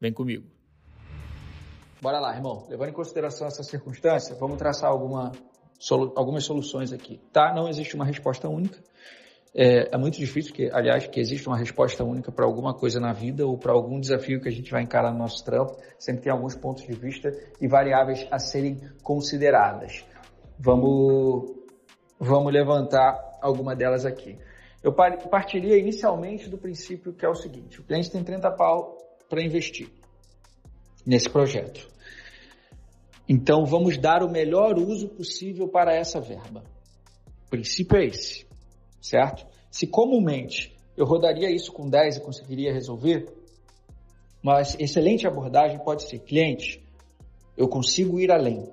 Vem comigo. Bora lá, irmão. Levando em consideração essa circunstância, vamos traçar alguma, solu algumas soluções aqui. Tá? Não existe uma resposta única. É, é muito difícil, que, aliás, que exista uma resposta única para alguma coisa na vida ou para algum desafio que a gente vai encarar no nosso trampo. Sempre tem alguns pontos de vista e variáveis a serem consideradas. Vamos, vamos levantar alguma delas aqui. Eu partiria inicialmente do princípio que é o seguinte: o cliente tem 30 pau para investir nesse projeto. Então, vamos dar o melhor uso possível para essa verba. O princípio é esse, certo? Se comumente eu rodaria isso com 10 e conseguiria resolver, uma excelente abordagem pode ser: cliente, eu consigo ir além.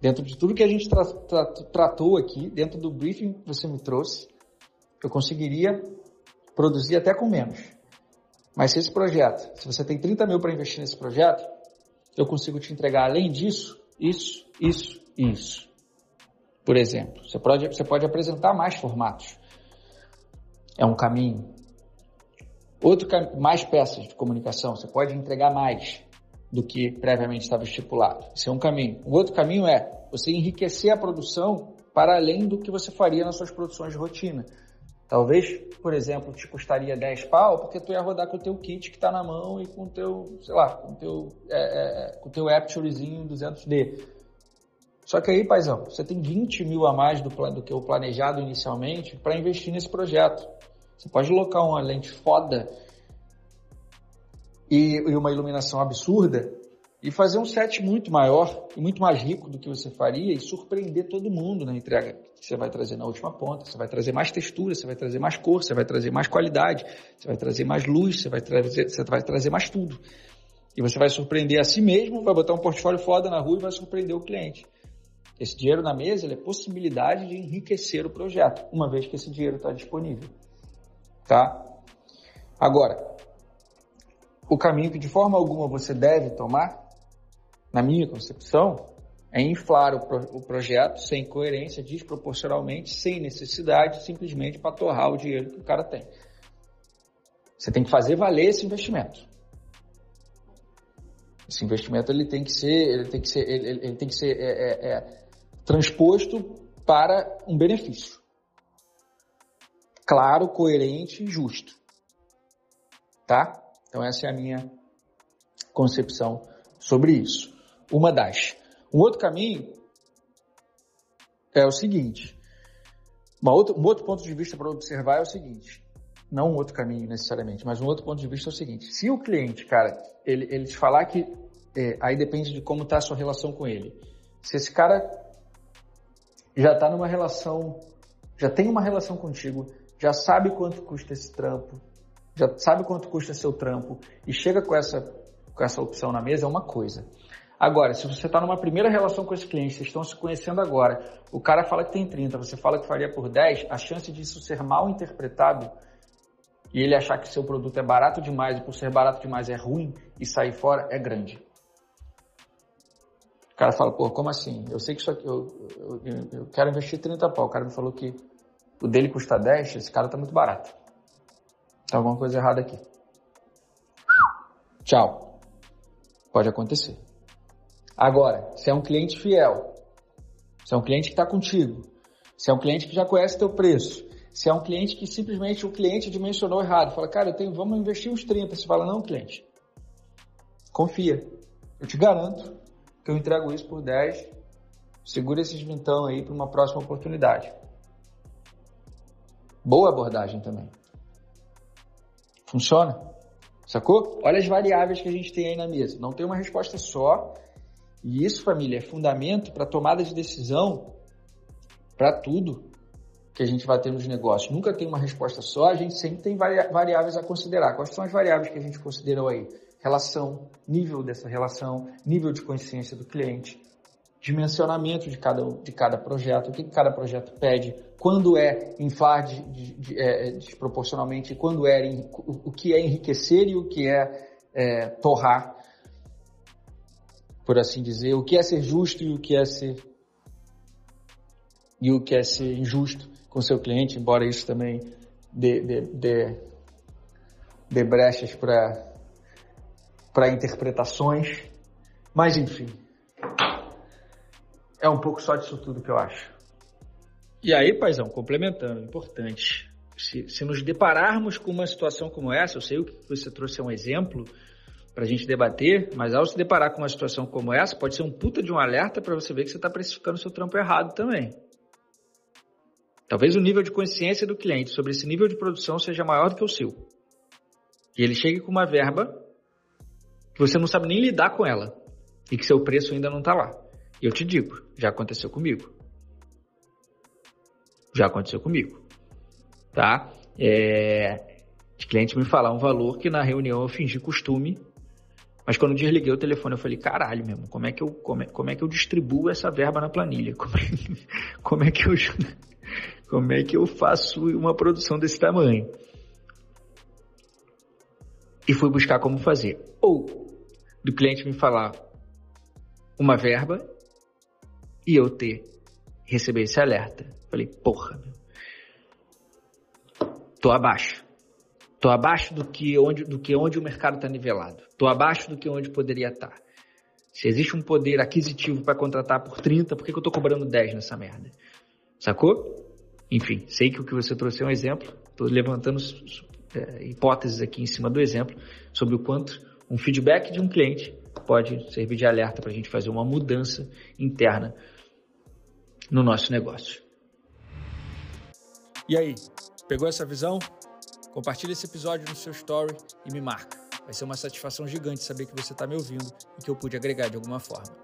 Dentro de tudo que a gente tra tra tratou aqui, dentro do briefing que você me trouxe, eu conseguiria produzir até com menos. Mas se esse projeto, se você tem 30 mil para investir nesse projeto, eu consigo te entregar além disso, isso, isso e isso. Por exemplo, você pode, você pode apresentar mais formatos. É um caminho. Outro mais peças de comunicação, você pode entregar mais do que previamente estava estipulado. Esse é um caminho. O outro caminho é você enriquecer a produção para além do que você faria nas suas produções de rotina. Talvez, por exemplo, te custaria 10 pau porque tu ia rodar com o teu kit que está na mão e com o teu, sei lá, com o teu, é, é, com o teu Apturezinho 200D. Só que aí, paizão, você tem 20 mil a mais do, do que o planejado inicialmente para investir nesse projeto. Você pode colocar uma lente foda e, e uma iluminação absurda e fazer um set muito maior e muito mais rico do que você faria e surpreender todo mundo na entrega que você vai trazer na última ponta. Você vai trazer mais textura, você vai trazer mais cor, você vai trazer mais qualidade, você vai trazer mais luz, você vai trazer, você vai trazer mais tudo. E você vai surpreender a si mesmo, vai botar um portfólio foda na rua e vai surpreender o cliente. Esse dinheiro na mesa é possibilidade de enriquecer o projeto, uma vez que esse dinheiro está disponível. Tá? Agora, o caminho que de forma alguma você deve tomar na minha concepção, é inflar o, pro, o projeto sem coerência, desproporcionalmente, sem necessidade, simplesmente para torrar o dinheiro que o cara tem. Você tem que fazer valer esse investimento. Esse investimento ele tem que ser, ele tem que ser, ele, ele tem que ser é, é, é, transposto para um benefício claro, coerente e justo, tá? Então essa é a minha concepção sobre isso uma das. Um outro caminho é o seguinte. Outra, um outro ponto de vista para observar é o seguinte. Não um outro caminho necessariamente, mas um outro ponto de vista é o seguinte. Se o cliente, cara, ele, ele te falar que. É, aí depende de como está a sua relação com ele. Se esse cara já está numa relação, já tem uma relação contigo, já sabe quanto custa esse trampo, já sabe quanto custa seu trampo e chega com essa, com essa opção na mesa, é uma coisa. Agora, se você está numa primeira relação com esse cliente, vocês estão se conhecendo agora, o cara fala que tem 30, você fala que faria por 10, a chance disso ser mal interpretado e ele achar que seu produto é barato demais e por ser barato demais é ruim e sair fora é grande. O cara fala, pô, como assim? Eu sei que isso aqui, eu, eu, eu quero investir 30 pau. O cara me falou que o dele custa 10, esse cara tá muito barato. Tem alguma coisa errada aqui. Tchau. Pode acontecer. Agora, se é um cliente fiel, se é um cliente que está contigo, se é um cliente que já conhece teu preço, se é um cliente que simplesmente o cliente dimensionou errado, fala, cara, eu tenho, vamos investir uns 30. Você fala, não, cliente, confia. Eu te garanto que eu entrego isso por 10. Segura esses vintão aí para uma próxima oportunidade. Boa abordagem também. Funciona? Sacou? Olha as variáveis que a gente tem aí na mesa. Não tem uma resposta só e isso, família, é fundamento para tomada de decisão para tudo. que a gente vai ter nos negócios. Nunca tem uma resposta só, a gente sempre tem variáveis a considerar. Quais são as variáveis que a gente considerou aí? Relação, nível dessa relação, nível de consciência do cliente, dimensionamento de cada, de cada projeto, o que cada projeto pede, quando é inflar de, de, de, é, desproporcionalmente, quando é o, o, que é enriquecer e o que é, é torrar, por assim dizer, o que é ser justo e o que é ser e o que é ser injusto com seu cliente, embora isso também dê, dê, dê, dê brechas para interpretações. Mas enfim, é um pouco só disso tudo que eu acho. E aí, paizão, complementando, importante. Se, se nos depararmos com uma situação como essa, eu sei o que você trouxe é um exemplo para a gente debater, mas ao se deparar com uma situação como essa, pode ser um puta de um alerta para você ver que você está precificando seu trampo errado também. Talvez o nível de consciência do cliente sobre esse nível de produção seja maior do que o seu. E ele chegue com uma verba que você não sabe nem lidar com ela e que seu preço ainda não está lá. Eu te digo, já aconteceu comigo. Já aconteceu comigo. Tá? É, cliente me falar um valor que na reunião eu fingi costume, mas quando desliguei o telefone eu falei, caralho mesmo, como é que eu, como é, como é que eu distribuo essa verba na planilha? Como é, como é que eu como é que eu faço uma produção desse tamanho? E fui buscar como fazer. Ou do cliente me falar uma verba e eu ter receber esse alerta. Falei, porra, meu. tô abaixo. Tô abaixo do que onde, do que onde o mercado está nivelado. Tô abaixo do que onde poderia estar. Tá. Se existe um poder aquisitivo para contratar por 30, por que, que eu tô cobrando 10 nessa merda? Sacou? Enfim, sei que o que você trouxe é um exemplo. Estou levantando é, hipóteses aqui em cima do exemplo sobre o quanto um feedback de um cliente pode servir de alerta para a gente fazer uma mudança interna no nosso negócio. E aí, pegou essa visão? Compartilhe esse episódio no seu story e me marca. Vai ser uma satisfação gigante saber que você está me ouvindo e que eu pude agregar de alguma forma.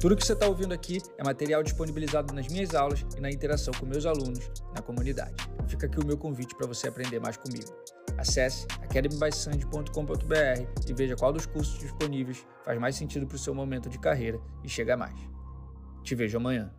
Tudo que você está ouvindo aqui é material disponibilizado nas minhas aulas e na interação com meus alunos na comunidade. Fica aqui o meu convite para você aprender mais comigo. Acesse academybysand.com.br e veja qual dos cursos disponíveis faz mais sentido para o seu momento de carreira e chega mais. Te vejo amanhã.